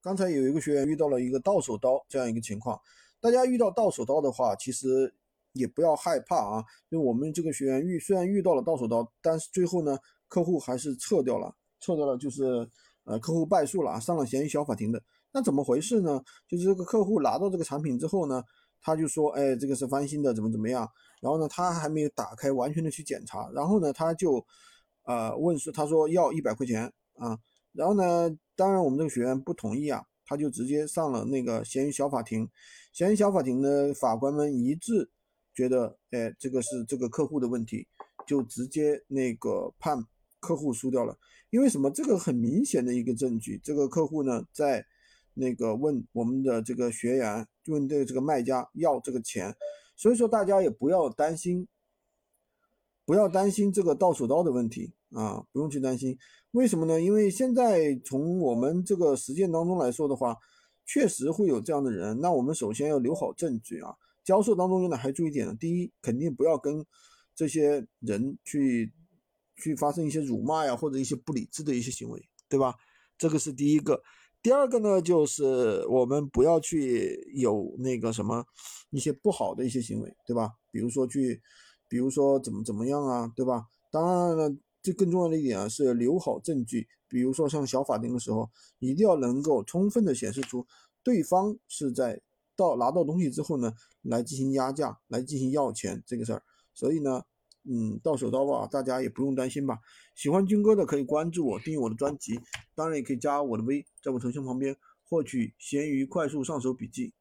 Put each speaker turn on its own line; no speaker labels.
刚才有一个学员遇到了一个到手刀这样一个情况，大家遇到到手刀的话，其实也不要害怕啊，因为我们这个学员遇虽然遇到了到手刀，但是最后呢，客户还是撤掉了，撤掉了就是呃客户败诉了，上了闲鱼小法庭的。那怎么回事呢？就是这个客户拿到这个产品之后呢，他就说，哎，这个是翻新的，怎么怎么样？然后呢，他还没有打开完全的去检查，然后呢，他就呃问说，他说要一百块钱啊，然后呢？当然，我们这个学员不同意啊，他就直接上了那个闲鱼小法庭。闲鱼小法庭的法官们一致觉得，哎，这个是这个客户的问题，就直接那个判客户输掉了。因为什么？这个很明显的一个证据，这个客户呢，在那个问我们的这个学员，问这个这个卖家要这个钱。所以说，大家也不要担心，不要担心这个到手刀的问题啊，不用去担心。为什么呢？因为现在从我们这个实践当中来说的话，确实会有这样的人。那我们首先要留好证据啊。教授当中呢还注意点呢，第一，肯定不要跟这些人去去发生一些辱骂呀，或者一些不理智的一些行为，对吧？这个是第一个。第二个呢，就是我们不要去有那个什么一些不好的一些行为，对吧？比如说去，比如说怎么怎么样啊，对吧？当然了。这更重要的一点啊，是留好证据。比如说像小法庭的时候，一定要能够充分的显示出对方是在到拿到东西之后呢，来进行压价，来进行要钱这个事儿。所以呢，嗯，到手刀吧，大家也不用担心吧。喜欢军哥的可以关注我，订阅我的专辑，当然也可以加我的微，在我头像旁边获取闲鱼快速上手笔记。